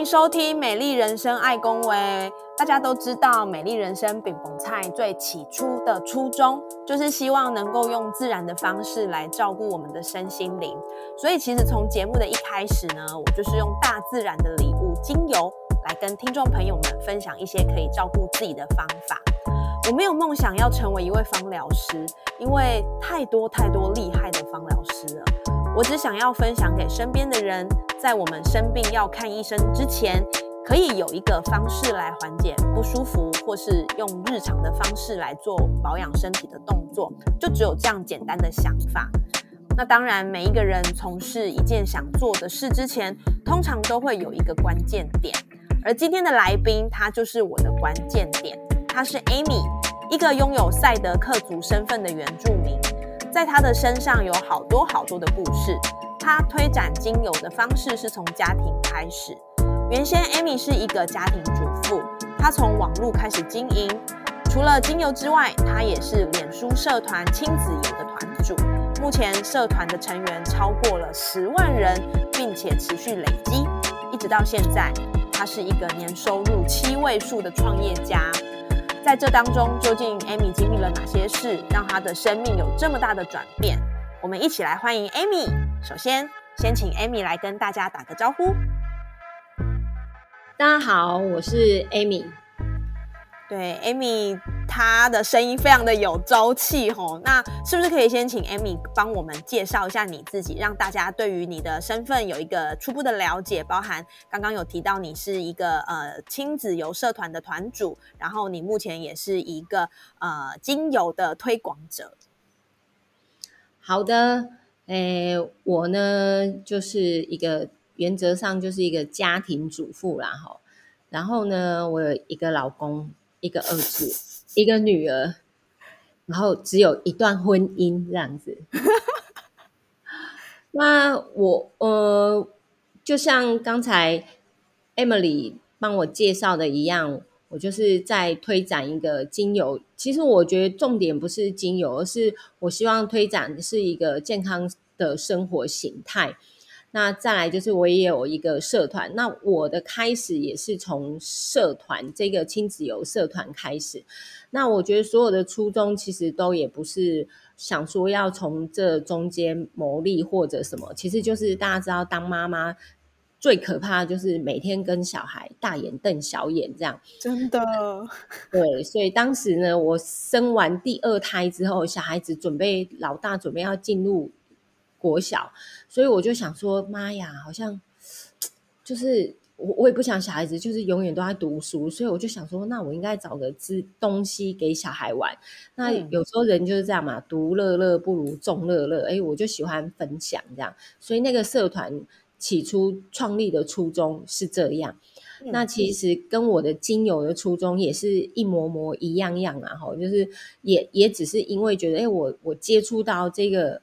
迎收听《美丽人生爱公维》。大家都知道，《美丽人生饼饼菜》最起初的初衷，就是希望能够用自然的方式来照顾我们的身心灵。所以，其实从节目的一开始呢，我就是用大自然的礼物——精油，来跟听众朋友们分享一些可以照顾自己的方法。我没有梦想要成为一位芳疗师，因为太多太多厉害的芳疗师了。我只想要分享给身边的人。在我们生病要看医生之前，可以有一个方式来缓解不舒服，或是用日常的方式来做保养身体的动作，就只有这样简单的想法。那当然，每一个人从事一件想做的事之前，通常都会有一个关键点。而今天的来宾，他就是我的关键点。他是 Amy，一个拥有赛德克族身份的原住民，在他的身上有好多好多的故事。他推展精油的方式是从家庭开始。原先 Amy 是一个家庭主妇，她从网络开始经营。除了精油之外，她也是脸书社团亲子游的团主。目前社团的成员超过了十万人，并且持续累积，一直到现在，她是一个年收入七位数的创业家。在这当中，究竟 Amy 经历了哪些事，让她的生命有这么大的转变？我们一起来欢迎 Amy。首先，先请 Amy 来跟大家打个招呼。大家好，我是 Amy。对，Amy 他的声音非常的有朝气吼。那是不是可以先请 Amy 帮我们介绍一下你自己，让大家对于你的身份有一个初步的了解？包含刚刚有提到你是一个呃亲子游社团的团主，然后你目前也是一个呃精油的推广者。好的，诶，我呢就是一个原则上就是一个家庭主妇啦，哈。然后呢，我有一个老公，一个儿子，一个女儿，然后只有一段婚姻这样子。那我呃，就像刚才 Emily 帮我介绍的一样。我就是在推展一个精油，其实我觉得重点不是精油，而是我希望推展是一个健康的生活形态。那再来就是我也有一个社团，那我的开始也是从社团这个亲子游社团开始。那我觉得所有的初衷其实都也不是想说要从这中间牟利或者什么，其实就是大家知道当妈妈。最可怕的就是每天跟小孩大眼瞪小眼这样，真的。对，所以当时呢，我生完第二胎之后，小孩子准备老大准备要进入国小，所以我就想说，妈呀，好像就是我我也不想小孩子就是永远都在读书，所以我就想说，那我应该找个资东西给小孩玩。那有时候人就是这样嘛，独乐乐不如众乐乐。哎，我就喜欢分享这样，所以那个社团。起初创立的初衷是这样，那其实跟我的精油的初衷也是一模模一样样啊！哈，就是也也只是因为觉得，哎，我我接触到这个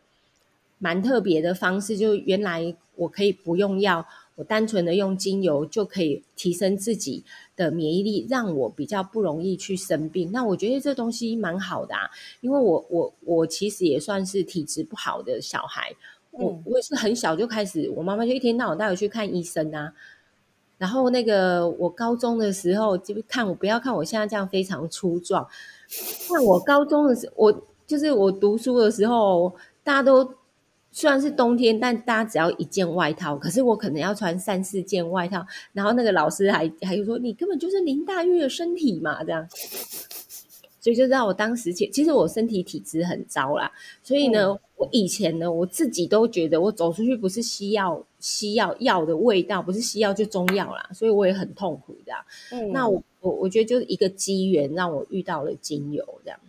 蛮特别的方式，就原来我可以不用药，我单纯的用精油就可以提升自己的免疫力，让我比较不容易去生病。那我觉得这东西蛮好的啊，因为我我我其实也算是体质不好的小孩。我我也是很小就开始，我妈妈就一天到晚带我去看医生啊。然后那个我高中的时候就看我，不要看我现在这样非常粗壮。看我高中的时，我就是我读书的时候，大家都虽然是冬天，但大家只要一件外套，可是我可能要穿三四件外套。然后那个老师还还有说，你根本就是林黛玉的身体嘛，这样。所以就让我当时其其实我身体体质很糟啦，所以呢，我以前呢，我自己都觉得我走出去不是西药西药药的味道，不是西药就中药啦，所以我也很痛苦的。嗯，那我我我觉得就是一个机缘让我遇到了精油这样。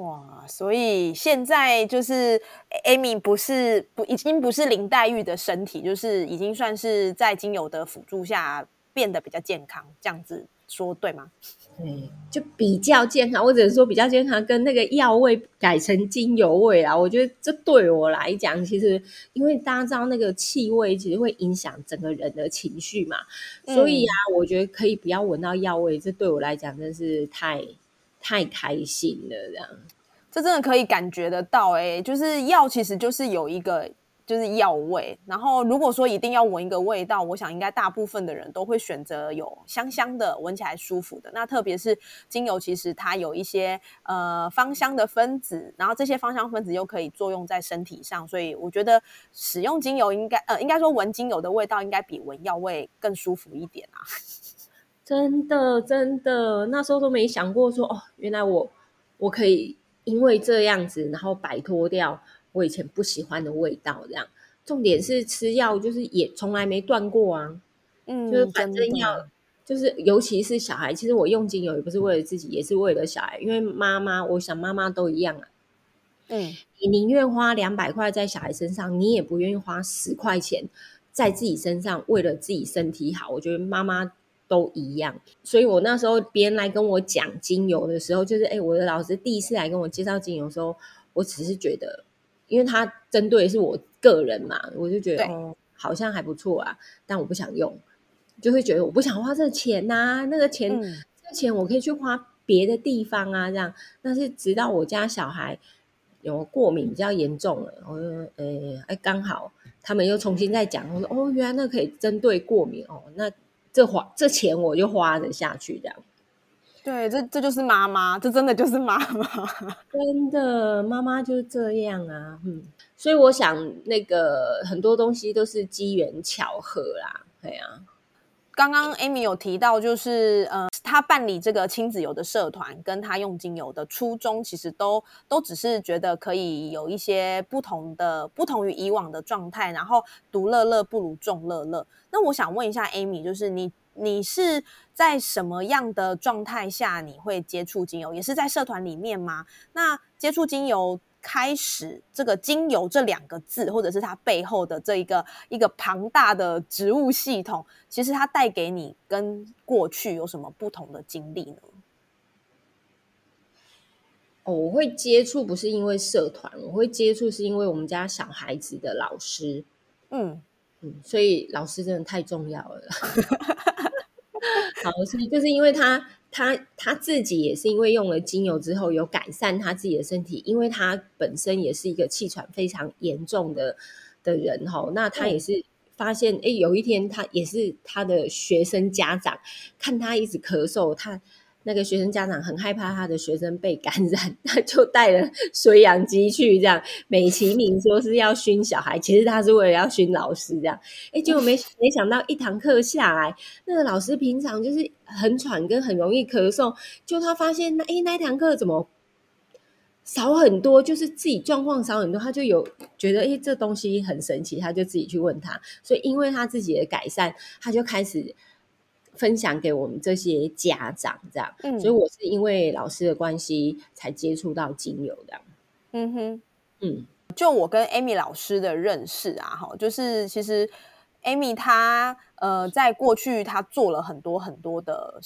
哇，所以现在就是 Amy 不是不已经不是林黛玉的身体，就是已经算是在精油的辅助下。变得比较健康，这样子说对吗？对，就比较健康，或者说比较健康，跟那个药味改成精油味啦。我觉得这对我来讲，其实因为大家知道那个气味其实会影响整个人的情绪嘛，所以啊，我觉得可以不要闻到药味，这对我来讲真是太太开心了。这样，这真的可以感觉得到，哎，就是药其实就是有一个。就是药味，然后如果说一定要闻一个味道，我想应该大部分的人都会选择有香香的、闻起来舒服的。那特别是精油，其实它有一些呃芳香的分子，然后这些芳香分子又可以作用在身体上，所以我觉得使用精油应该呃应该说闻精油的味道应该比闻药味更舒服一点啊！真的真的，那时候都没想过说哦，原来我我可以因为这样子，然后摆脱掉。我以前不喜欢的味道，这样。重点是吃药，就是也从来没断过啊。嗯，就是反正要，就是尤其是小孩，其实我用精油也不是为了自己，也是为了小孩。因为妈妈，我想妈妈都一样啊。嗯，你宁愿花两百块在小孩身上，你也不愿意花十块钱在自己身上，为了自己身体好。我觉得妈妈都一样。所以我那时候别人来跟我讲精油的时候，就是哎，我的老师第一次来跟我介绍精油的时候，我只是觉得。因为他针对是我个人嘛，我就觉得哦，好像还不错啊，但我不想用，就会觉得我不想花这钱呐，那个钱，这钱我可以去花别的地方啊，这样。但是直到我家小孩有过敏比较严重了，我说，呃，哎，刚好他们又重新再讲，我说，哦，原来那可以针对过敏哦，那这花这钱我就花得下去这样。对，这这就是妈妈，这真的就是妈妈，真的妈妈就是这样啊，嗯，所以我想那个很多东西都是机缘巧合啦，对啊。刚刚 Amy 有提到，就是呃，他办理这个亲子游的社团，跟他用精油的初衷，其实都都只是觉得可以有一些不同的，不同于以往的状态，然后独乐乐不如众乐乐。那我想问一下 Amy，就是你。你是在什么样的状态下你会接触精油？也是在社团里面吗？那接触精油开始，这个精油这两个字，或者是它背后的这一个一个庞大的植物系统，其实它带给你跟过去有什么不同的经历呢？哦，我会接触不是因为社团，我会接触是因为我们家小孩子的老师。嗯嗯，所以老师真的太重要了。好，所以就是因为他他他自己也是因为用了精油之后有改善他自己的身体，因为他本身也是一个气喘非常严重的的人哈，那他也是发现，哎，有一天他也是他的学生家长看他一直咳嗽，他。那个学生家长很害怕他的学生被感染，他就带了水氧机去，这样美其名说是要熏小孩，其实他是为了要熏老师，这样。哎，结果没 没想到一堂课下来，那个老师平常就是很喘跟很容易咳嗽，就他发现那哎那一堂课怎么少很多，就是自己状况少很多，他就有觉得哎这东西很神奇，他就自己去问他，所以因为他自己的改善，他就开始。分享给我们这些家长，这样，所以我是因为老师的关系才接触到精油的。嗯哼，嗯，就我跟 Amy 老师的认识啊，哈，就是其实 Amy 她呃，在过去她做了很多很多的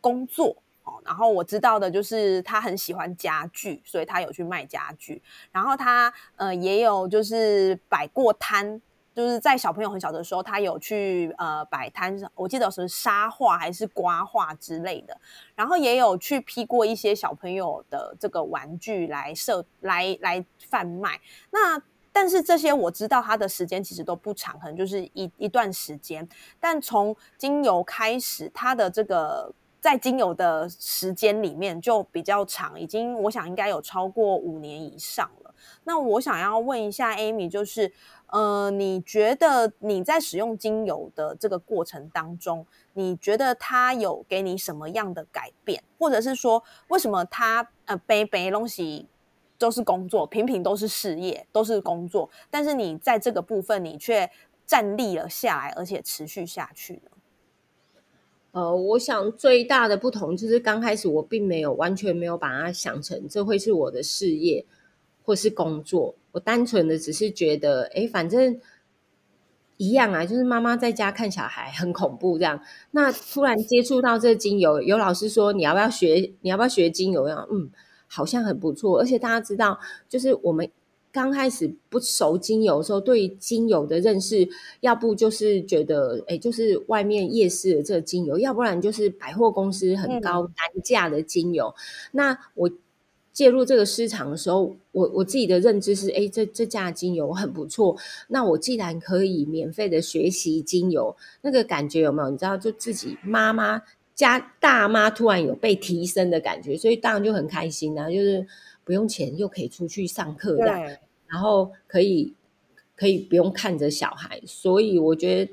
工作哦，然后我知道的就是她很喜欢家具，所以她有去卖家具，然后她呃也有就是摆过摊。就是在小朋友很小的时候，他有去呃摆摊，我记得是沙画还是刮画之类的，然后也有去批过一些小朋友的这个玩具来设来来贩卖。那但是这些我知道他的时间其实都不长，可能就是一一段时间。但从精油开始，他的这个在精油的时间里面就比较长，已经我想应该有超过五年以上。那我想要问一下 Amy，就是。呃，你觉得你在使用精油的这个过程当中，你觉得它有给你什么样的改变，或者是说，为什么它呃背背东西都是工作，平平都是事业，都是工作，但是你在这个部分你却站立了下来，而且持续下去呢？呃，我想最大的不同就是刚开始我并没有完全没有把它想成这会是我的事业或是工作。我单纯的只是觉得，哎，反正一样啊，就是妈妈在家看小孩很恐怖这样。那突然接触到这精油，有老师说你要不要学？你要不要学精油？样嗯，好像很不错。而且大家知道，就是我们刚开始不熟精油的时候，对精油的认识，要不就是觉得哎，就是外面夜市的这个精油，要不然就是百货公司很高单价的精油。那我。介入这个市场的时候，我我自己的认知是，哎，这这家精油很不错。那我既然可以免费的学习精油，那个感觉有没有？你知道，就自己妈妈家大妈突然有被提升的感觉，所以当然就很开心啊，就是不用钱又可以出去上课的，然后可以可以不用看着小孩，所以我觉得，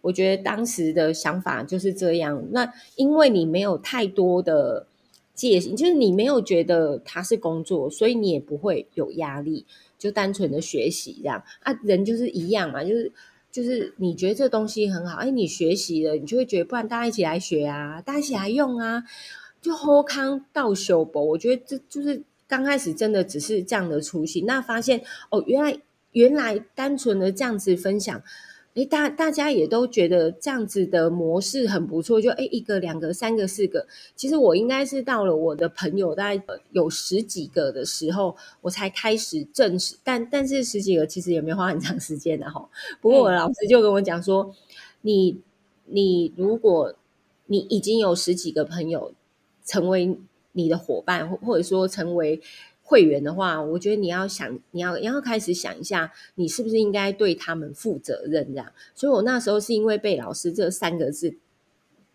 我觉得当时的想法就是这样。那因为你没有太多的。戒心就是你没有觉得它是工作，所以你也不会有压力，就单纯的学习这样啊。人就是一样嘛，就是就是你觉得这东西很好，哎，你学习了，你就会觉得，不然大家一起来学啊，大家一起来用啊，就 hold 康到修博。我觉得这就是刚开始真的只是这样的初心，那发现哦，原来原来单纯的这样子分享。哎，大大家也都觉得这样子的模式很不错，就哎一个、两个、三个、四个。其实我应该是到了我的朋友大概有十几个的时候，我才开始正式。但但是十几个其实也没花很长时间的哈。不过我老师就跟我讲说，你你如果你已经有十几个朋友成为你的伙伴，或或者说成为。会员的话，我觉得你要想，你要然后开始想一下，你是不是应该对他们负责任这样。所以我那时候是因为被老师这三个字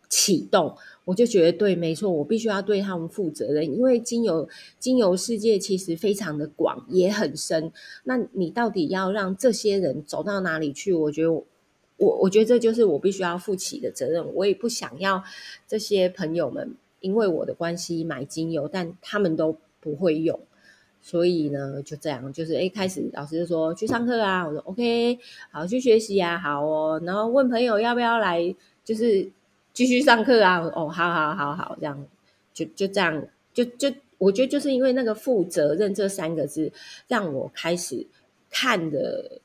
启动，我就觉得对，没错，我必须要对他们负责任。因为精油精油世界其实非常的广，也很深。那你到底要让这些人走到哪里去？我觉得我我觉得这就是我必须要负起的责任。我也不想要这些朋友们因为我的关系买精油，但他们都不会用。所以呢，就这样，就是一开始老师就说去上课啊，我说 OK，好去学习啊，好哦，然后问朋友要不要来，就是继续上课啊，哦，好好好好，这样就就这样，就就我觉得就是因为那个负责任这三个字，让我开始看的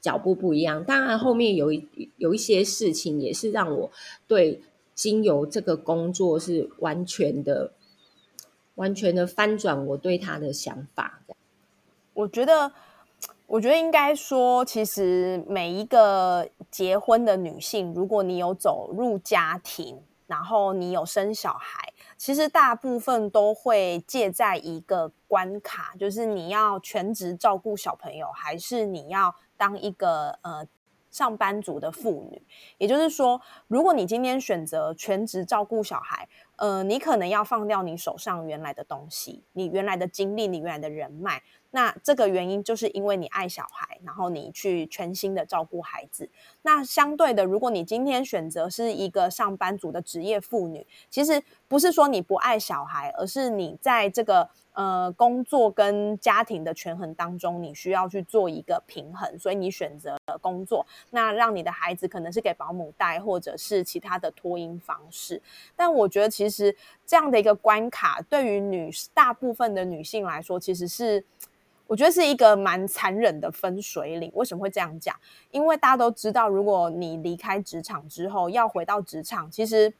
脚步不一样。当然后面有一有一些事情也是让我对精油这个工作是完全的。完全的翻转我对他的想法。我觉得，我觉得应该说，其实每一个结婚的女性，如果你有走入家庭，然后你有生小孩，其实大部分都会借在一个关卡，就是你要全职照顾小朋友，还是你要当一个呃。上班族的妇女，也就是说，如果你今天选择全职照顾小孩，呃，你可能要放掉你手上原来的东西，你原来的经历，你原来的人脉。那这个原因就是因为你爱小孩，然后你去全心的照顾孩子。那相对的，如果你今天选择是一个上班族的职业妇女，其实不是说你不爱小孩，而是你在这个。呃，工作跟家庭的权衡当中，你需要去做一个平衡，所以你选择了工作，那让你的孩子可能是给保姆带，或者是其他的托婴方式。但我觉得，其实这样的一个关卡，对于女大部分的女性来说，其实是我觉得是一个蛮残忍的分水岭。为什么会这样讲？因为大家都知道，如果你离开职场之后要回到职场，其实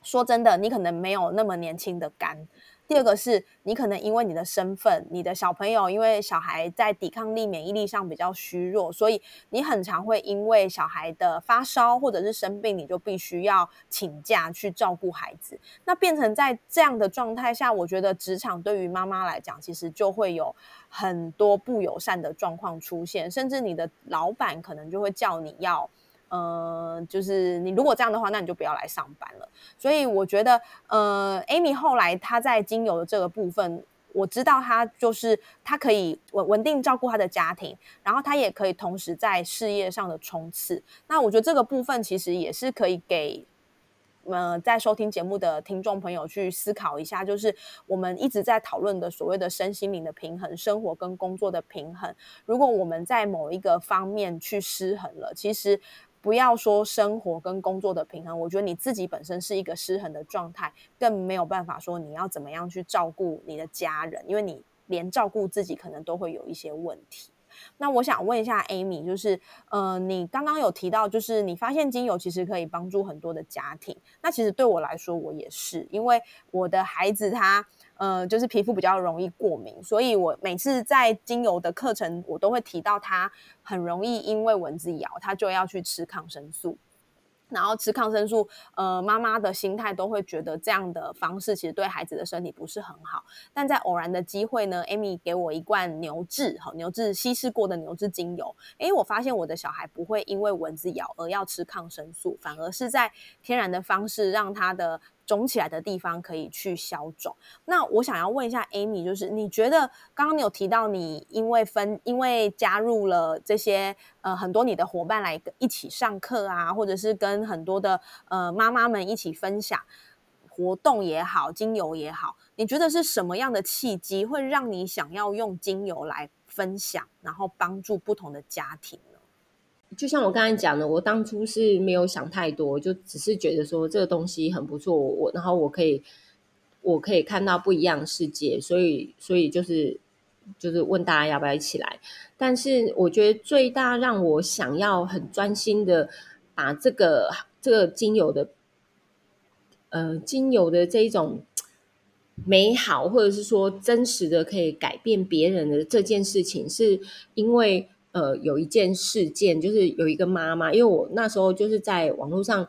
说真的，你可能没有那么年轻的肝。第二个是你可能因为你的身份，你的小朋友因为小孩在抵抗力、免疫力上比较虚弱，所以你很常会因为小孩的发烧或者是生病，你就必须要请假去照顾孩子。那变成在这样的状态下，我觉得职场对于妈妈来讲，其实就会有很多不友善的状况出现，甚至你的老板可能就会叫你要。呃，就是你如果这样的话，那你就不要来上班了。所以我觉得，呃，Amy 后来她在精油的这个部分，我知道她就是她可以稳稳定照顾她的家庭，然后她也可以同时在事业上的冲刺。那我觉得这个部分其实也是可以给，呃，在收听节目的听众朋友去思考一下，就是我们一直在讨论的所谓的身心灵的平衡，生活跟工作的平衡。如果我们在某一个方面去失衡了，其实。不要说生活跟工作的平衡，我觉得你自己本身是一个失衡的状态，更没有办法说你要怎么样去照顾你的家人，因为你连照顾自己可能都会有一些问题。那我想问一下 Amy，就是呃，你刚刚有提到，就是你发现精油其实可以帮助很多的家庭。那其实对我来说，我也是，因为我的孩子他呃，就是皮肤比较容易过敏，所以我每次在精油的课程，我都会提到他很容易因为蚊子咬，他就要去吃抗生素。然后吃抗生素，呃，妈妈的心态都会觉得这样的方式其实对孩子的身体不是很好。但在偶然的机会呢，Amy 给我一罐牛至，哈，牛至稀释过的牛至精油，诶，我发现我的小孩不会因为蚊子咬而要吃抗生素，反而是在天然的方式让他的。肿起来的地方可以去消肿。那我想要问一下 Amy，就是你觉得刚刚你有提到你因为分因为加入了这些呃很多你的伙伴来一起上课啊，或者是跟很多的呃妈妈们一起分享活动也好，精油也好，你觉得是什么样的契机会让你想要用精油来分享，然后帮助不同的家庭？就像我刚才讲的，我当初是没有想太多，就只是觉得说这个东西很不错，我然后我可以我可以看到不一样的世界，所以所以就是就是问大家要不要一起来。但是我觉得最大让我想要很专心的把这个这个精油的呃精油的这一种美好，或者是说真实的可以改变别人的这件事情，是因为。呃，有一件事件，就是有一个妈妈，因为我那时候就是在网络上，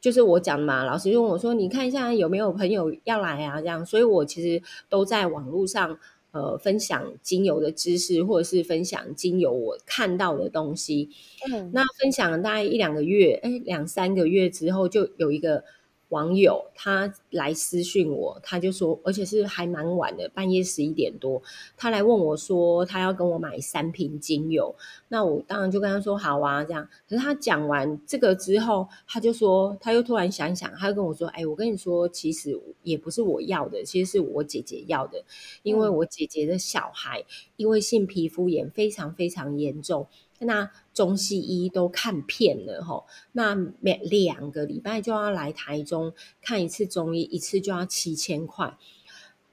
就是我讲嘛，老师就问我说：“你看一下有没有朋友要来啊？”这样，所以我其实都在网络上呃分享精油的知识，或者是分享精油我看到的东西。嗯，那分享了大概一两个月，哎，两三个月之后，就有一个。网友他来私讯我，他就说，而且是还蛮晚的，半夜十一点多，他来问我说，他要跟我买三瓶精油。那我当然就跟他说好啊，这样。可是他讲完这个之后，他就说，他又突然想想，他就跟我说，哎，我跟你说，其实也不是我要的，其实是我姐姐要的，因为我姐姐的小孩因为性皮肤炎非常非常严重。那中西医都看遍了哈，那每两个礼拜就要来台中看一次中医，一次就要七千块。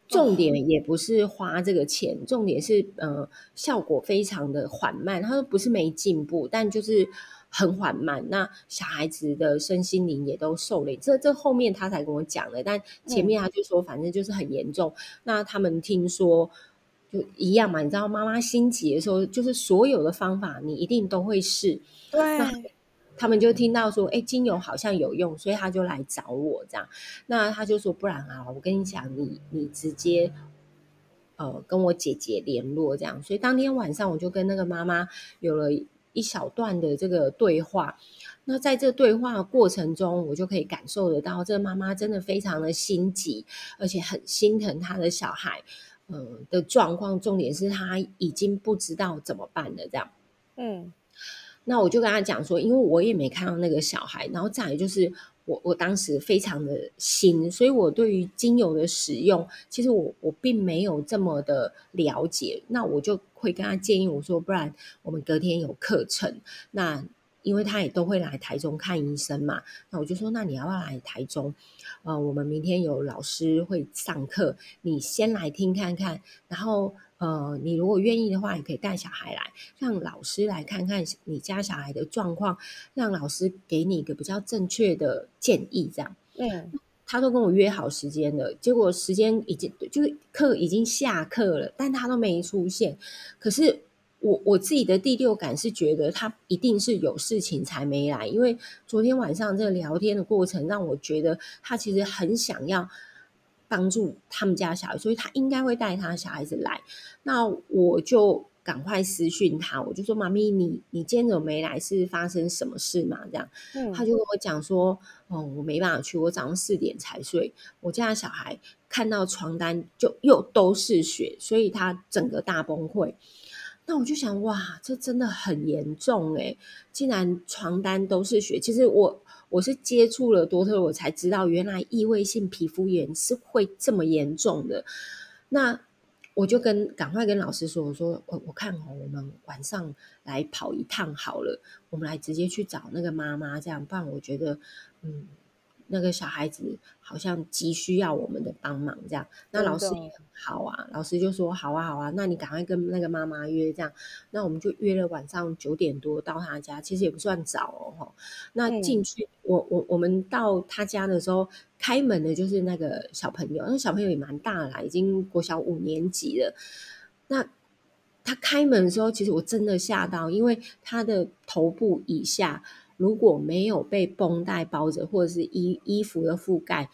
重点也不是花这个钱，重点是呃效果非常的缓慢。他说不是没进步，但就是很缓慢。那小孩子的身心灵也都受累，这这后面他才跟我讲的，但前面他就说反正就是很严重。那他们听说。就一样嘛，你知道妈妈心急的时候，就是所有的方法你一定都会试。对，他们就听到说，哎，精油好像有用，所以他就来找我这样。那他就说，不然啊，我跟你讲，你你直接呃跟我姐姐联络这样。所以当天晚上我就跟那个妈妈有了一小段的这个对话。那在这对话过程中，我就可以感受得到，这个妈妈真的非常的心急，而且很心疼她的小孩。嗯的状况，重点是他已经不知道怎么办了，这样。嗯，那我就跟他讲说，因为我也没看到那个小孩，然后再来就是我我当时非常的新，所以我对于精油的使用，其实我我并没有这么的了解。那我就会跟他建议我说，不然我们隔天有课程，那。因为他也都会来台中看医生嘛，那我就说，那你要不要来台中？呃，我们明天有老师会上课，你先来听看看，然后呃，你如果愿意的话，也可以带小孩来，让老师来看看你家小孩的状况，让老师给你一个比较正确的建议。这样，嗯，他都跟我约好时间了，结果时间已经就是课已经下课了，但他都没出现，可是。我我自己的第六感是觉得他一定是有事情才没来，因为昨天晚上这个聊天的过程让我觉得他其实很想要帮助他们家小孩，所以他应该会带他小孩子来。那我就赶快私讯他，我就说：“妈咪，你你今天怎么没来？是发生什么事嘛？”这样，他就跟我讲说：“哦，我没办法去，我早上四点才睡，我家小孩看到床单就又都是血，所以他整个大崩溃。”那我就想，哇，这真的很严重诶竟然床单都是血。其实我我是接触了多特，我才知道原来异位性皮肤炎是会这么严重的。那我就跟赶快跟老师说，我说我我看哦，我们晚上来跑一趟好了，我们来直接去找那个妈妈，这样不然我觉得，嗯，那个小孩子好像急需要我们的帮忙，这样。那老师也很好啊，老师就说好啊好啊，那你赶快跟那个妈妈约这样。那我们就约了晚上九点多到他家，其实也不算早哦。吼那嗯进去，我我我们到他家的时候，开门的就是那个小朋友，那小朋友也蛮大了啦，已经国小五年级了。那他开门的时候，其实我真的吓到，因为他的头部以下如果没有被绷带包着，或者是衣衣服的覆盖，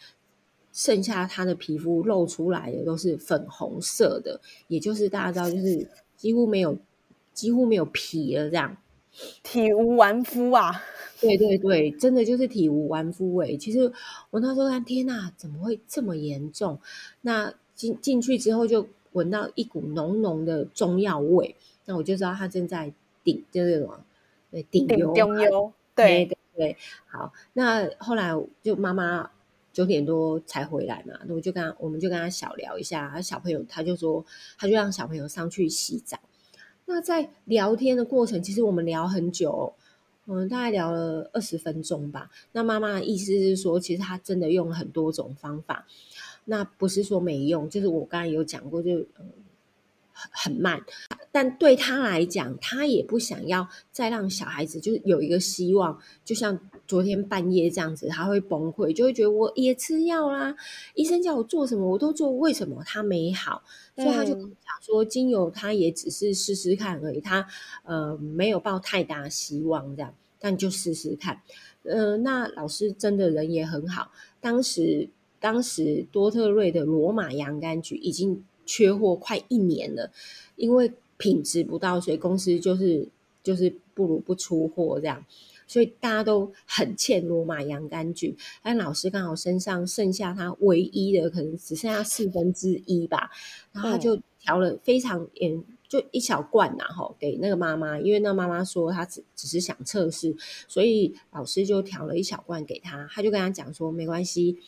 剩下他的皮肤露出来的都是粉红色的，也就是大家知道，就是几乎没有几乎没有皮了这样。体无完肤啊！对对对，真的就是体无完肤诶。其实我那时候看，天呐，怎么会这么严重？那进进去之后就闻到一股浓浓的中药味，那我就知道他正在顶，就是什么，对，顶油，对对，对，好，那后来就妈妈九点多才回来嘛，那我就跟他，我们就跟他小聊一下，他小朋友他就说，他就让小朋友上去洗澡。那在聊天的过程，其实我们聊很久，嗯，大概聊了二十分钟吧。那妈妈的意思是说，其实她真的用了很多种方法，那不是说没用，就是我刚才有讲过，就很很慢，但对他来讲，他也不想要再让小孩子就是有一个希望，就像昨天半夜这样子，他会崩溃，就会觉得我也吃药啦，医生叫我做什么我都做，为什么他没好？所以他就嗯讲说，精油他也只是试试看而已，他呃没有抱太大希望这样，但就试试看。呃，那老师真的人也很好，当时当时多特瑞的罗马洋甘菊已经缺货快一年了，因为品质不到，所以公司就是就是不如不出货这样。所以大家都很欠罗马洋甘菊，但老师刚好身上剩下他唯一的，可能只剩下四分之一吧，然后他就调了非常嗯，就一小罐呐、吼，给那个妈妈，因为那妈妈说她只只是想测试，所以老师就调了一小罐给她，他就跟她讲说没关系，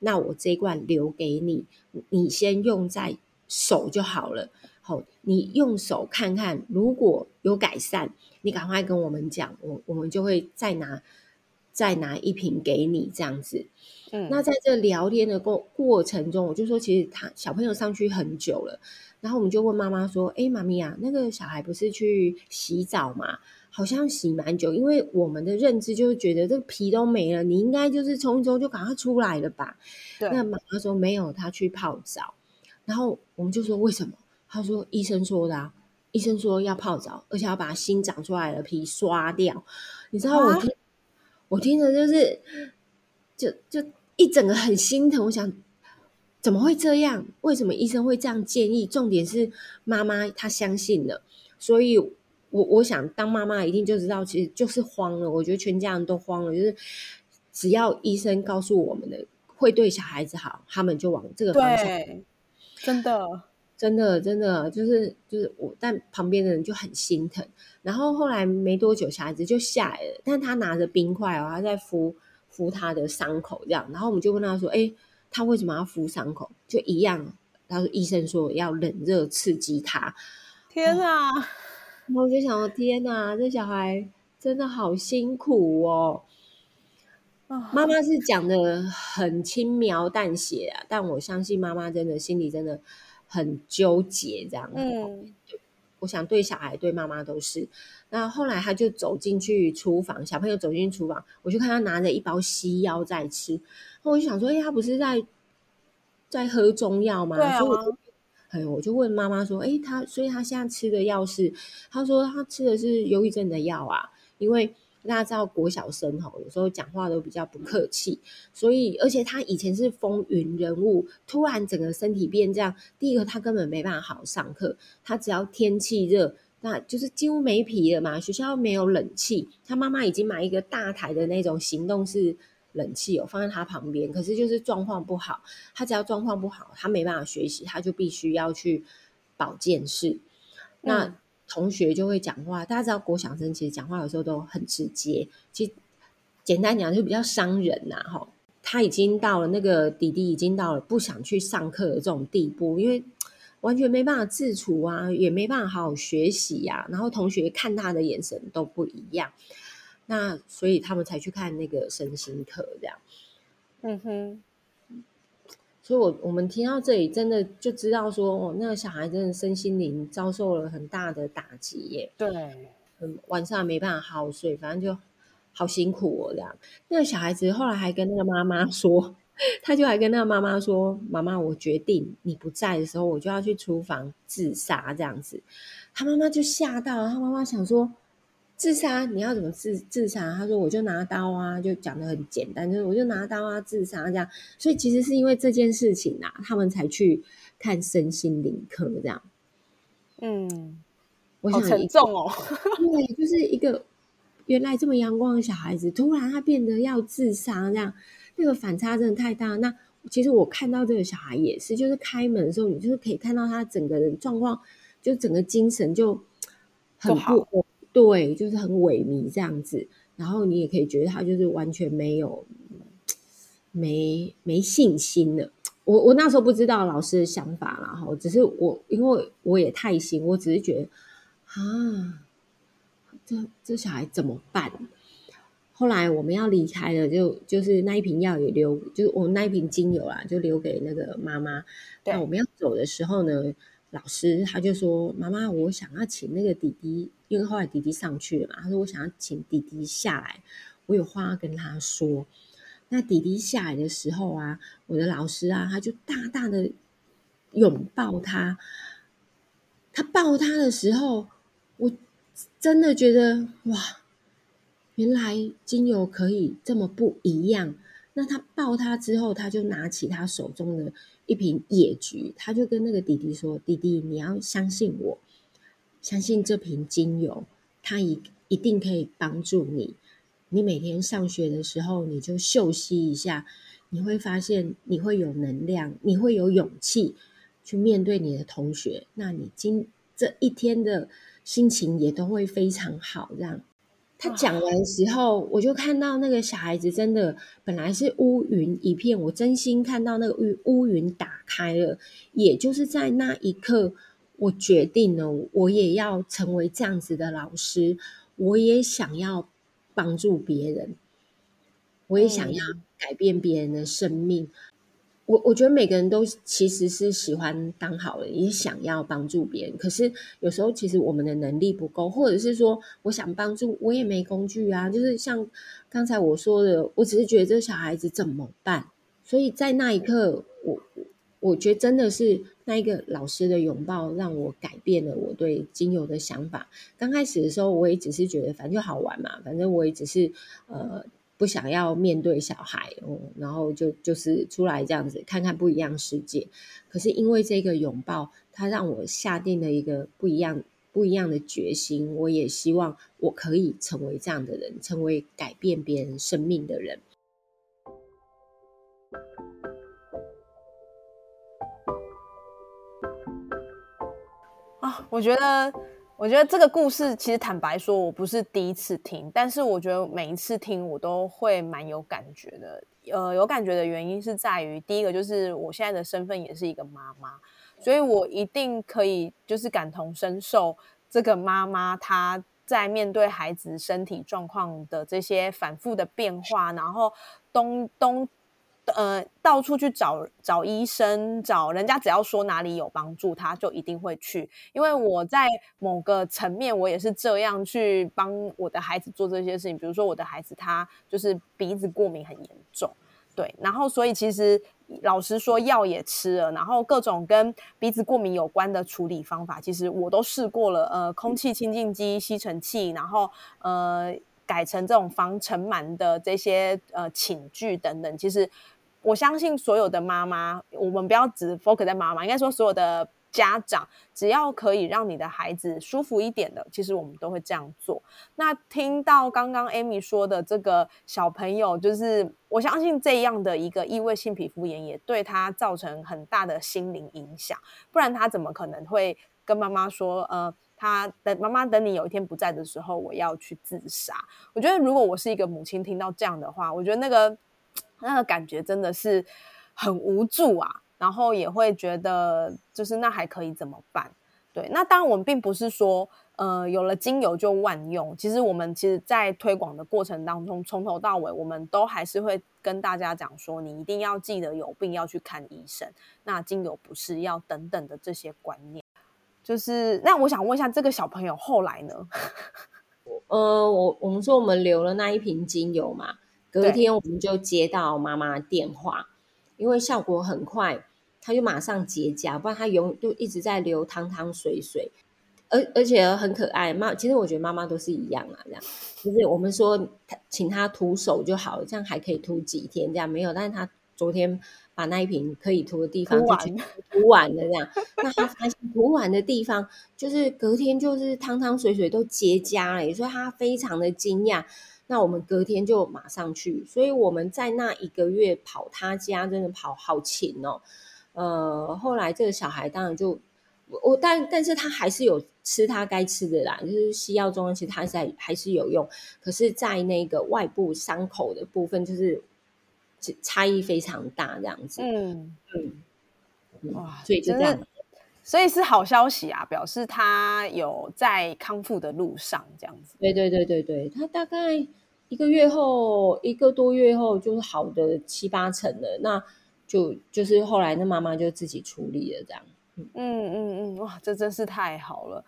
那我这一罐留给你，你先用在手就好了。好，你用手看看，如果有改善，你赶快跟我们讲，我我们就会再拿再拿一瓶给你这样子。嗯，那在这聊天的过过程中，我就说，其实他小朋友上去很久了，然后我们就问妈妈说：“哎，妈咪啊，那个小孩不是去洗澡吗？好像洗蛮久，因为我们的认知就是觉得这个皮都没了，你应该就是冲一冲就赶快出来了吧？”对那妈妈说没有，他去泡澡。然后我们就说为什么？他说医生说的啊，医生说要泡澡，而且要把新长出来的皮刷掉。你知道我啊听，我听着就是，就就一整个很心疼。我想怎么会这样？为什么医生会这样建议？重点是妈妈她相信了，所以我我想当妈妈一定就知道，其实就是慌了。我觉得全家人都慌了，就是只要医生告诉我们的会对小孩子好，他们就往这个方向对，真的，真的，真的就是就是我，但旁边的人就很心疼。然后后来没多久，小孩子就下来了，但他拿着冰块哦，他在敷敷他的伤口这样。然后我们就问他说：“哎，他为什么要敷伤口？”就一样，他说医生说要冷热刺激他。天啊！然后我就想说：天哪，这小孩真的好辛苦哦。啊妈妈是讲的很轻描淡写啊，但我相信妈妈真的心里真的很纠结，这样。嗯，我想对小孩对妈妈都是。那后来他就走进去厨房，小朋友走进厨房，我就看他拿着一包西药在吃，那我就想说，哎、他不是在在喝中药吗？所以我就哎，我就问妈妈说，哎，他所以他现在吃的药是，他说他吃的是忧郁症的药啊，因为。大家知道国小生吼，有时候讲话都比较不客气，所以而且他以前是风云人物，突然整个身体变这样，第一个他根本没办法好好上课，他只要天气热，那就是几乎没皮了嘛。学校没有冷气，他妈妈已经买一个大台的那种行动式冷气哦，放在他旁边，可是就是状况不好，他只要状况不好，他没办法学习，他就必须要去保健室。那、同学就会讲话，大家知道国小生其实讲话有时候都很直接，其实简单讲就比较伤人呐、哈。他已经到了那个弟弟已经到了不想去上课的这种地步，因为完全没办法自处啊，也没办法好好学习呀、然后同学看他的眼神都不一样，那所以他们才去看那个身心课这样。嗯哼。所以，我我们听到这里，真的就知道说，哦，那个小孩真的身心灵遭受了很大的打击耶。对，嗯，晚上没办法好好睡，反正就好辛苦哦，这样。那个小孩子后来还跟那个妈妈说，他就还跟那个妈妈说：“妈妈，我决定你不在的时候，我就要去厨房自杀。”这样子，他妈妈就吓到了。他妈妈想说。自杀？你要怎么自自杀？他说我就拿刀啊，就讲的很简单，就是我就拿刀啊自杀这样。所以其实是因为这件事情啊，他们才去看身心灵科这样。嗯，我想沉重哦。对，就是一个原来这么阳光的小孩子，突然他变得要自杀这样，那个反差真的太大。那其实我看到这个小孩也是，就是开门的时候，你就是可以看到他整个人状况，就整个精神就很不。对，就是很萎靡这样子，然后你也可以觉得他就是完全没有没没信心了。我我那时候不知道老师的想法啦，哈，只是我因为我也太心，我只是觉得啊，这这小孩怎么办？后来我们要离开了，就就是那一瓶药也留，就是我们那一瓶精油啊，就留给那个妈妈。那我们要走的时候呢？老师他就说：“妈妈，我想要请那个弟弟，因为后来弟弟上去了嘛。他说我想要请弟弟下来，我有话要跟他说。那弟弟下来的时候啊，我的老师啊，他就大大的拥抱他。他抱他的时候，我真的觉得哇，原来精油可以这么不一样。那他抱他之后，他就拿起他手中的。”一瓶野菊，他就跟那个弟弟说：“弟弟，你要相信我，相信这瓶精油，它一一定可以帮助你。你每天上学的时候，你就嗅吸一下，你会发现你会有能量，你会有勇气去面对你的同学。那你今这一天的心情也都会非常好。这样。”他讲完时候，我就看到那个小孩子真的本来是乌云一片，我真心看到那个乌乌云打开了。也就是在那一刻，我决定了，我也要成为这样子的老师，我也想要帮助别人，我也想要改变别人的生命。我我觉得每个人都其实是喜欢当好人，也想要帮助别人。可是有时候其实我们的能力不够，或者是说我想帮助，我也没工具啊。就是像刚才我说的，我只是觉得这小孩子怎么办？所以在那一刻，我我觉得真的是那一个老师的拥抱，让我改变了我对精油的想法。刚开始的时候，我也只是觉得反正就好玩嘛，反正我也只是呃。不想要面对小孩哦，然后就就是出来这样子看看不一样世界。可是因为这个拥抱，它让我下定了一个不一样不一样的决心。我也希望我可以成为这样的人，成为改变别人生命的人。啊，我觉得。我觉得这个故事其实坦白说，我不是第一次听，但是我觉得每一次听我都会蛮有感觉的。呃，有感觉的原因是在于，第一个就是我现在的身份也是一个妈妈，所以我一定可以就是感同身受这个妈妈她在面对孩子身体状况的这些反复的变化，然后东东。呃，到处去找找医生，找人家，只要说哪里有帮助，他就一定会去。因为我在某个层面，我也是这样去帮我的孩子做这些事情。比如说，我的孩子他就是鼻子过敏很严重，对，然后所以其实老实说，药也吃了，然后各种跟鼻子过敏有关的处理方法，其实我都试过了。呃，空气清净机、吸尘器，然后呃，改成这种防尘螨的这些呃寝具等等，其实。我相信所有的妈妈，我们不要只 focus 在妈妈，应该说所有的家长，只要可以让你的孩子舒服一点的，其实我们都会这样做。那听到刚刚 Amy 说的这个小朋友，就是我相信这样的一个异位性皮肤炎，也对他造成很大的心灵影响。不然他怎么可能会跟妈妈说，呃，他等妈妈等你有一天不在的时候，我要去自杀？我觉得如果我是一个母亲，听到这样的话，我觉得那个。那个感觉真的是很无助啊，然后也会觉得，就是那还可以怎么办？对，那当然我们并不是说，呃，有了精油就万用。其实我们其实，在推广的过程当中，从头到尾，我们都还是会跟大家讲说，你一定要记得有病要去看医生。那精油不是要等等的这些观念。就是那我想问一下，这个小朋友后来呢？呃，我我们说我们留了那一瓶精油嘛，隔天我们就接到妈妈电话，因为效果很快。她就马上结痂，不然她永就一直在流汤汤水水，而而且很可爱。妈，其实我觉得妈妈都是一样啊，这样就是我们说他请他涂手就好了，这样还可以涂几天，这样没有。但是她昨天把那一瓶可以涂的地方就涂完了，这样。那他发现涂完的地方，就是隔天就是汤汤水水都结痂了，所以他非常的惊讶。那我们隔天就马上去，所以我们在那一个月跑他家，真的跑好勤哦。呃，后来这个小孩当然就我，但但是他还是有吃他该吃的啦，就是西药中药，其实他在还是有用，可是，在那个外部伤口的部分，就是差异非常大，这样子。嗯。嗯，哇，所以就这样，所以是好消息啊，表示他有在康复的路上，这样子。对对对对对，他大概一个月后，一个多月后，就是好的七八成了。那就就是后来那妈妈就自己处理了这样，嗯嗯嗯哇，这真是太好了。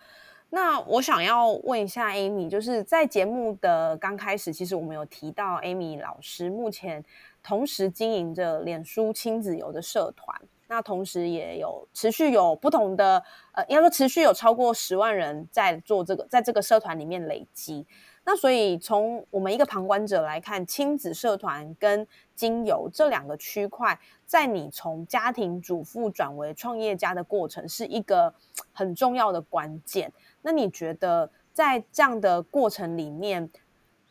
那我想要问一下 Amy，就是在节目的刚开始，其实我们有提到 Amy 老师目前同时经营着脸书亲子游的社团，那同时也有持续有不同的呃，应该说持续有超过十万人在做这个，在这个社团里面累积。那所以从我们一个旁观者来看，亲子社团跟精油这两个区块，在你从家庭主妇转为创业家的过程，是一个很重要的关键。那你觉得在这样的过程里面，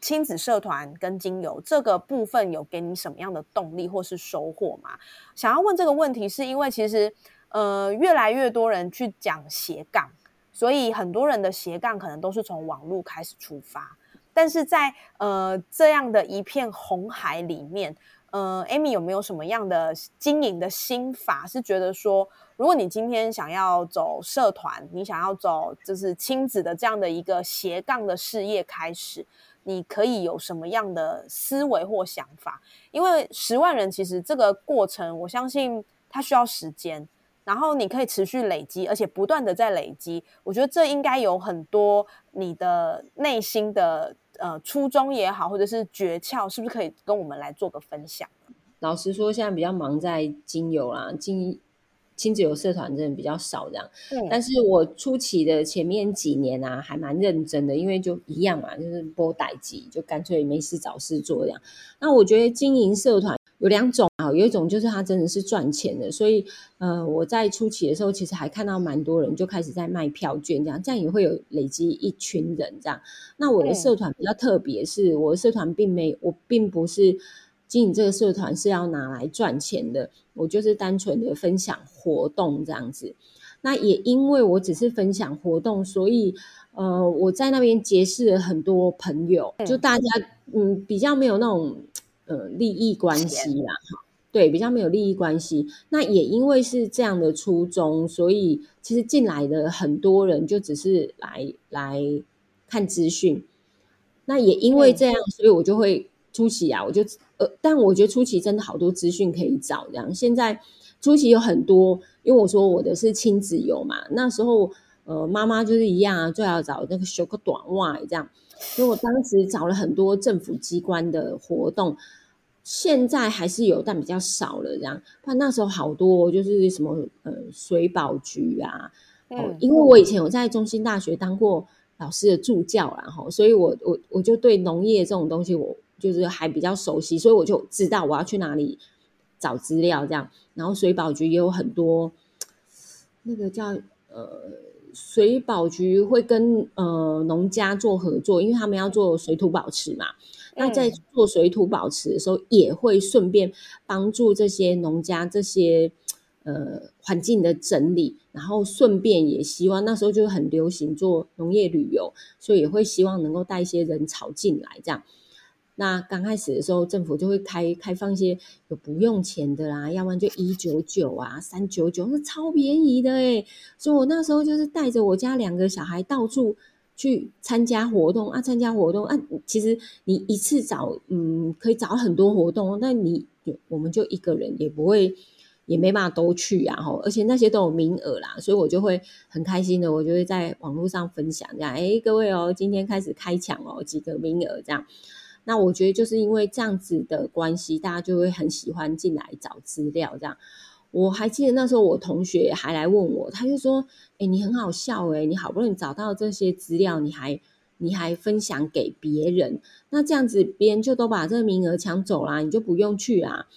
亲子社团跟精油这个部分有给你什么样的动力或是收获吗？想要问这个问题，是因为其实呃，越来越多人去讲斜杠，所以很多人的斜杠可能都是从网络开始出发。但是在呃这样的一片红海里面，呃，Amy 有没有什么样的经营的心法？是觉得说，如果你今天想要走社团，你想要走就是亲子的这样的一个斜杠的事业开始，你可以有什么样的思维或想法？因为十万人其实这个过程，我相信它需要时间。然后你可以持续累积，而且不断的在累积。我觉得这应该有很多你的内心的呃初衷也好，或者是诀窍，是不是可以跟我们来做个分享？老实说，现在比较忙在精油啦，精亲子游社团真的比较少这样。嗯，但是我初期的前面几年啊，还蛮认真的，因为就一样嘛，就是播代机，就干脆没事找事做这样。那我觉得经营社团。有两种啊，有一种就是他真的是赚钱的，所以呃，我在初期的时候，其实还看到蛮多人就开始在卖票券，这样这样也会有累积一群人这样。那我的社团比较特别，是我的社团并没我并不是经营这个社团是要拿来赚钱的，我就是单纯的分享活动这样子。那也因为我只是分享活动，所以呃，我在那边结识了很多朋友，就大家嗯比较没有那种。呃，利益关系啦，哈，对，比较没有利益关系。那也因为是这样的初衷，所以其实进来的很多人就只是来来看资讯。那也因为这样，所以我就会初期啊，我就呃，但我觉得初期真的好多资讯可以找。这样现在初期有很多，因为我说我的是亲子游嘛，那时候呃，妈妈就是一样啊，最好找那个修个短袜这样。所以我当时找了很多政府机关的活动。现在还是有，但比较少了。这样，但那时候好多，就是什么呃水保局啊，哦，因为我以前有在中心大学当过老师的助教，然后，所以我我我就对农业这种东西，我就是还比较熟悉，所以我就知道我要去哪里找资料，这样。然后水保局也有很多，那个叫呃水保局会跟呃农家做合作，因为他们要做水土保持嘛。那在做水土保持的时候，也会顺便帮助这些农家这些呃环境的整理，然后顺便也希望那时候就很流行做农业旅游，所以也会希望能够带一些人潮进来这样。那刚开始的时候，政府就会开开放一些有不用钱的啦，要不然就一九九啊、三九九，那超便宜的诶所以我那时候就是带着我家两个小孩到处去参加活动啊，参加活动啊。其实你一次找，嗯，可以找很多活动，那你我们就一个人也不会。也没办法都去啊，吼，而且那些都有名额啦，所以我就会很开心的，我就会在网络上分享，这样，哎，各位哦，今天开始开抢哦，几个名额这样。那我觉得就是因为这样子的关系，大家就会很喜欢进来找资料这样。我还记得那时候我同学还来问我，他就说，哎，你很好笑哎，你好不容易找到这些资料，你还你还分享给别人，那这样子别人就都把这个名额抢走啦，你就不用去啦。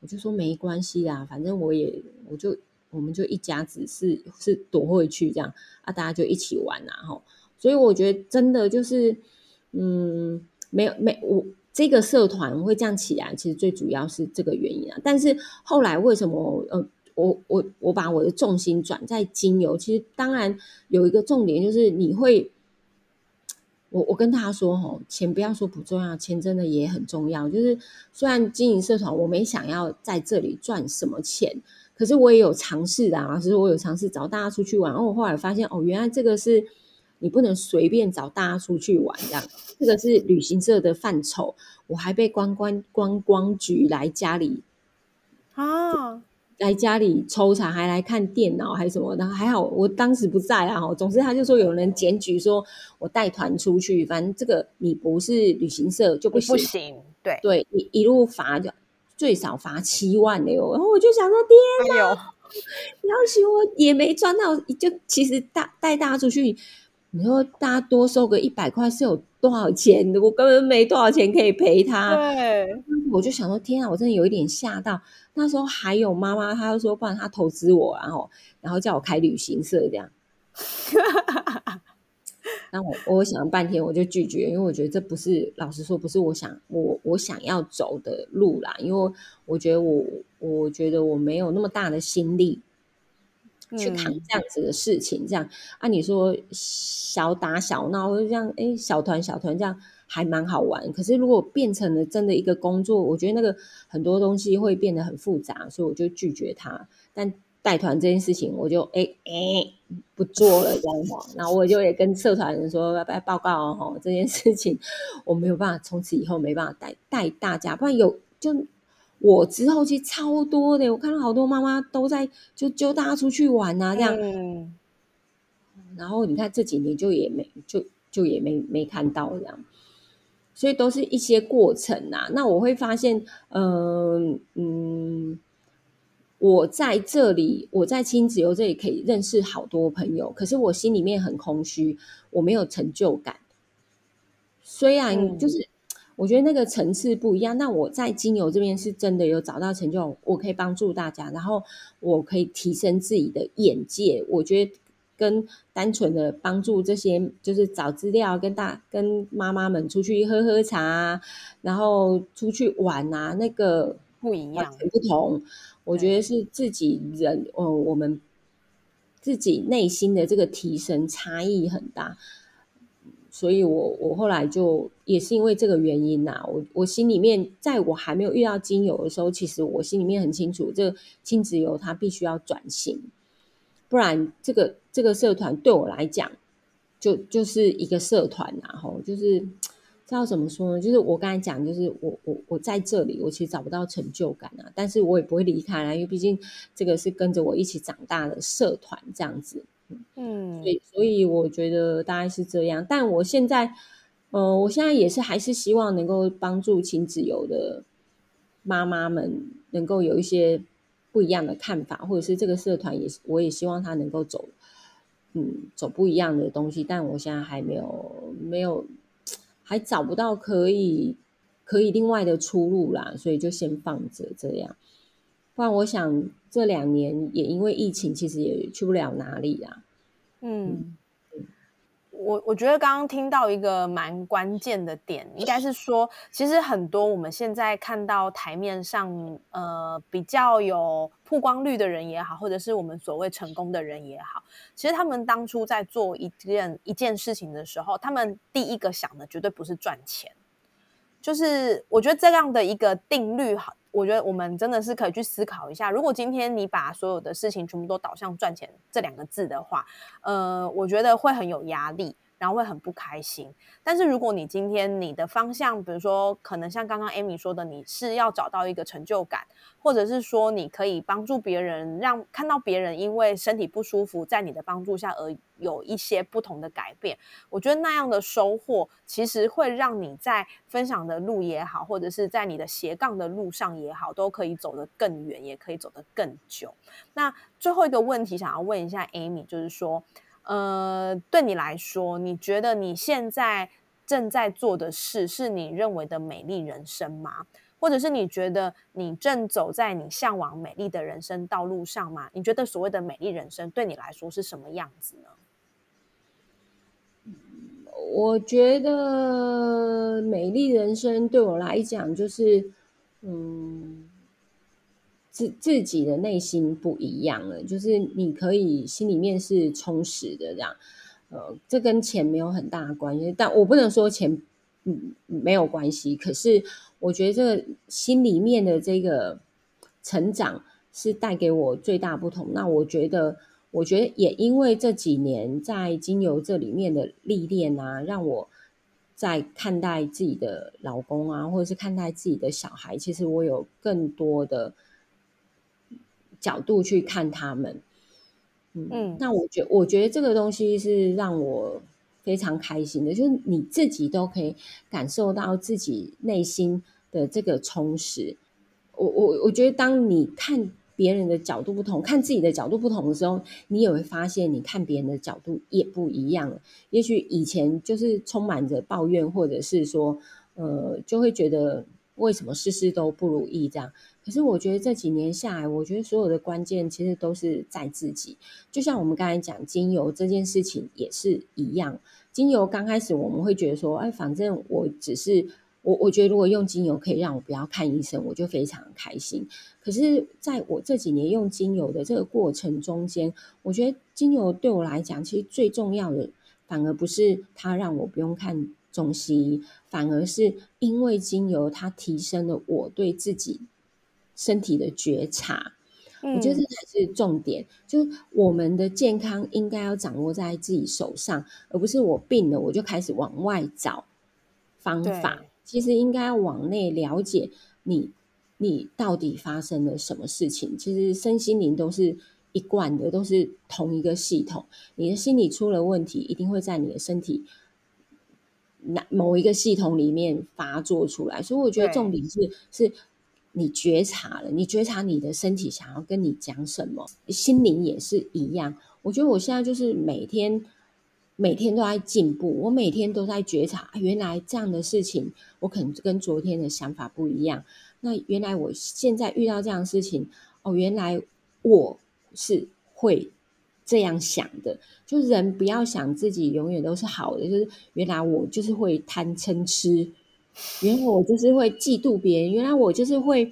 我就说没关系啦，反正我也我就我们就一家子是是躲回去这样啊，大家就一起玩啊吼。所以我觉得真的就是嗯，没有没我这个社团会这样起来，其实最主要是这个原因啊。但是后来为什么呃我我我把我的重心转在精油，其实当然有一个重点就是你会。我我跟大家说吼，钱不要说不重要，钱真的也很重要。就是虽然经营社团，我没想要在这里赚什么钱，可是我也有尝试的啊。就是我有尝试找大家出去玩，然后我后来发现哦，原来这个是你不能随便找大家出去玩这样，这个是旅行社的范畴。我还被观光观光局来家里啊。来家里抽查，还来看电脑，还是什么？然后还好，我当时不在啊。总之，他就说有人检举说我带团出去，反正这个你不是旅行社就不行。不行，对对，一一路罚就最少罚七万的哟。然后我就想说，天哪！要许我也没赚到，就其实带带大家出去，你说大家多收个一百块是有多少钱？我根本没多少钱可以赔他。对，我就想说，天啊，我真的有一点吓到。那时候还有妈妈，她就说不然她投资我，然后然后叫我开旅行社这样。那我我想了半天，我就拒绝，因为我觉得这不是老实说，不是我想我我想要走的路啦。因为我觉得我我觉得我没有那么大的心力去扛这样子的事情。这样按你说小打小闹，这样哎小团小团这样。还蛮好玩，可是如果变成了真的一个工作，我觉得那个很多东西会变得很复杂，所以我就拒绝他。但带团这件事情，我就哎哎不做了这样子。然后我就也跟社团人说，要不要报告哦，这件事情我没有办法，从此以后没办法带带大家。不然有就我之后其实超多的，我看到好多妈妈都在就揪大家出去玩啊，这样。然后你看这几年就也没就就也没没看到这样。所以都是一些过程啊。那我会发现，嗯嗯，我在这里，我在亲子游这里可以认识好多朋友，可是我心里面很空虚，我没有成就感。虽然就是我觉得那个层次不一样，那我在精油这边是真的有找到成就，我可以帮助大家，然后我可以提升自己的眼界。我觉得。跟单纯的帮助这些，就是找资料，跟大跟妈妈们出去喝喝茶，然后出去玩啊，那个不一样，不同。我觉得是自己人，哦，我们自己内心的这个提升差异很大。所以我我后来就也是因为这个原因呐，我我心里面，在我还没有遇到精油的时候，其实我心里面很清楚，这亲子油它必须要转型。不然，这个这个社团对我来讲，就就是一个社团然后就是 知道怎么说呢？就是我刚才讲，就是我我我在这里，我其实找不到成就感啊，但是我也不会离开啊，因为毕竟这个是跟着我一起长大的社团，这样子，嗯，所以所以我觉得大概是这样。但我现在，呃，我现在也是还是希望能够帮助亲子游的妈妈们，能够有一些。不一样的看法，或者是这个社团也是，我也希望他能够走，嗯，走不一样的东西。但我现在还没有，没有，还找不到可以可以另外的出路啦，所以就先放着这样。不然我想这两年也因为疫情，其实也去不了哪里啊。嗯。我我觉得刚刚听到一个蛮关键的点，应该是说，其实很多我们现在看到台面上，呃，比较有曝光率的人也好，或者是我们所谓成功的人也好，其实他们当初在做一件一件事情的时候，他们第一个想的绝对不是赚钱，就是我觉得这样的一个定律，好，我觉得我们真的是可以去思考一下。如果今天你把所有的事情全部都导向赚钱这两个字的话，呃，我觉得会很有压力。然后会很不开心。但是如果你今天你的方向，比如说可能像刚刚 Amy 说的，你是要找到一个成就感，或者是说你可以帮助别人，让看到别人因为身体不舒服，在你的帮助下而有一些不同的改变。我觉得那样的收获，其实会让你在分享的路也好，或者是在你的斜杠的路上也好，都可以走得更远，也可以走得更久。那最后一个问题，想要问一下 Amy，就是说。呃，对你来说，你觉得你现在正在做的事是你认为的美丽人生吗？或者是你觉得你正走在你向往美丽的人生道路上吗？你觉得所谓的美丽人生对你来说是什么样子呢？我觉得美丽人生对我来讲就是，嗯。自自己的内心不一样了，就是你可以心里面是充实的这样，呃，这跟钱没有很大关系，但我不能说钱嗯没有关系，可是我觉得这个心里面的这个成长是带给我最大不同。那我觉得，我觉得也因为这几年在精油这里面的历练啊，让我在看待自己的老公啊，或者是看待自己的小孩，其实我有更多的。角度去看他们，嗯，那我觉我觉得这个东西是让我非常开心的，就是你自己都可以感受到自己内心的这个充实。我我我觉得，当你看别人的角度不同，看自己的角度不同的时候，你也会发现，你看别人的角度也不一样了。也许以前就是充满着抱怨，或者是说，呃，就会觉得为什么事事都不如意这样。可是我觉得这几年下来，我觉得所有的关键其实都是在自己。就像我们刚才讲精油这件事情也是一样。精油刚开始我们会觉得说，哎，反正我只是我，我觉得如果用精油可以让我不要看医生，我就非常开心。可是在我这几年用精油的这个过程中间，我觉得精油对我来讲，其实最重要的反而不是它让我不用看中西医，反而是因为精油它提升了我对自己。身体的觉察，我觉得这才是重点。就是我们的健康应该要掌握在自己手上，而不是我病了我就开始往外找方法。其实应该要往内了解你，你到底发生了什么事情。其实身心灵都是一贯的，都是同一个系统。你的心理出了问题，一定会在你的身体那某一个系统里面发作出来。所以我觉得重点是是。你觉察了，你觉察你的身体想要跟你讲什么，心灵也是一样。我觉得我现在就是每天每天都在进步，我每天都在觉察，原来这样的事情我可能跟昨天的想法不一样。那原来我现在遇到这样的事情，哦，原来我是会这样想的。就人不要想自己永远都是好的，就是原来我就是会贪嗔痴。原来我就是会嫉妒别人，原来我就是会，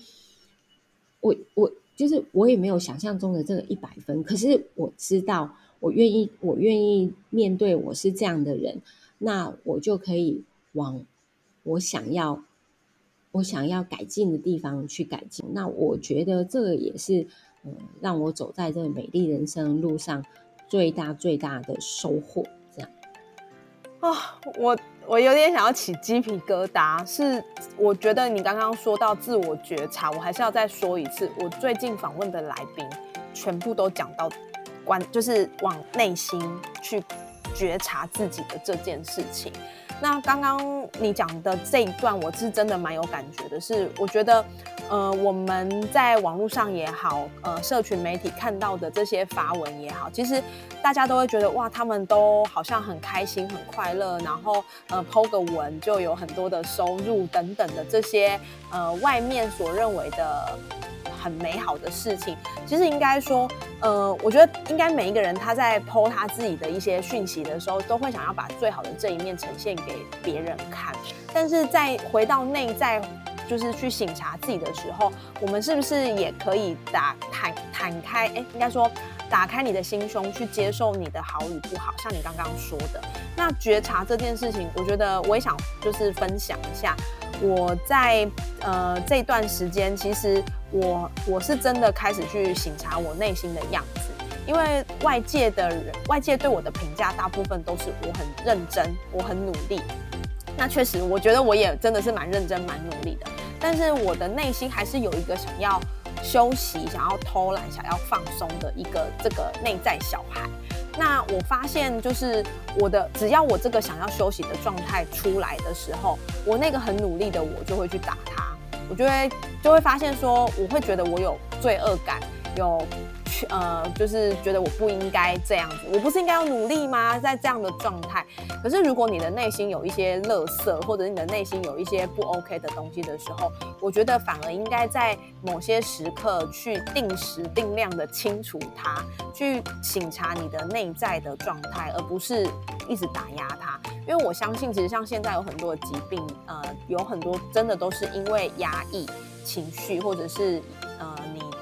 我我就是我也没有想象中的这个一百分，可是我知道，我愿意，我愿意面对我是这样的人，那我就可以往我想要我想要改进的地方去改进。那我觉得这个也是，嗯，让我走在这个美丽人生路上最大最大的收获。这样啊，我。我有点想要起鸡皮疙瘩，是我觉得你刚刚说到自我觉察，我还是要再说一次，我最近访问的来宾全部都讲到关，就是往内心去觉察自己的这件事情。那刚刚你讲的这一段，我是真的蛮有感觉的。是我觉得，呃，我们在网络上也好，呃，社群媒体看到的这些发文也好，其实大家都会觉得哇，他们都好像很开心、很快乐，然后呃，抛个文就有很多的收入等等的这些呃，外面所认为的。很美好的事情，其实应该说，呃，我觉得应该每一个人他在剖他自己的一些讯息的时候，都会想要把最好的这一面呈现给别人看。但是在回到内在，就是去醒察自己的时候，我们是不是也可以打坦坦开？哎，应该说打开你的心胸，去接受你的好与不好。像你刚刚说的，那觉察这件事情，我觉得我也想就是分享一下。我在呃这段时间，其实我我是真的开始去省察我内心的样子，因为外界的人，外界对我的评价大部分都是我很认真，我很努力。那确实，我觉得我也真的是蛮认真、蛮努力的，但是我的内心还是有一个想要休息、想要偷懒、想要放松的一个这个内在小孩。那我发现，就是我的只要我这个想要休息的状态出来的时候，我那个很努力的我就会去打它，我就会就会发现说，我会觉得我有罪恶感，有。呃，就是觉得我不应该这样子，我不是应该要努力吗？在这样的状态，可是如果你的内心有一些乐色，或者你的内心有一些不 OK 的东西的时候，我觉得反而应该在某些时刻去定时定量的清除它，去醒察你的内在的状态，而不是一直打压它。因为我相信，其实像现在有很多疾病，呃，有很多真的都是因为压抑情绪，或者是。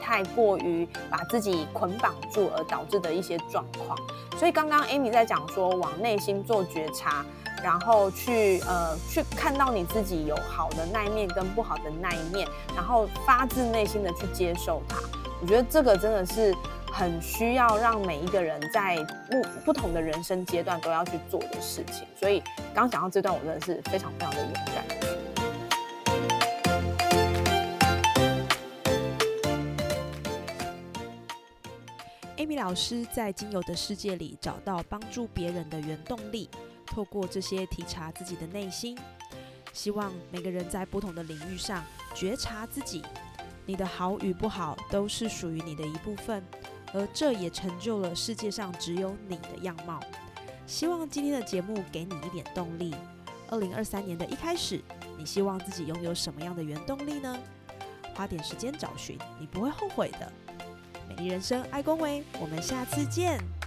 太过于把自己捆绑住而导致的一些状况，所以刚刚 Amy 在讲说往内心做觉察，然后去呃去看到你自己有好的那一面跟不好的那一面，然后发自内心的去接受它。我觉得这个真的是很需要让每一个人在不不同的人生阶段都要去做的事情。所以刚讲到这段，我真的是非常非常的勇敢。Amy 老师在精油的世界里找到帮助别人的原动力，透过这些体察自己的内心，希望每个人在不同的领域上觉察自己，你的好与不好都是属于你的一部分，而这也成就了世界上只有你的样貌。希望今天的节目给你一点动力。二零二三年的一开始，你希望自己拥有什么样的原动力呢？花点时间找寻，你不会后悔的。美丽人生，爱恭维，我们下次见。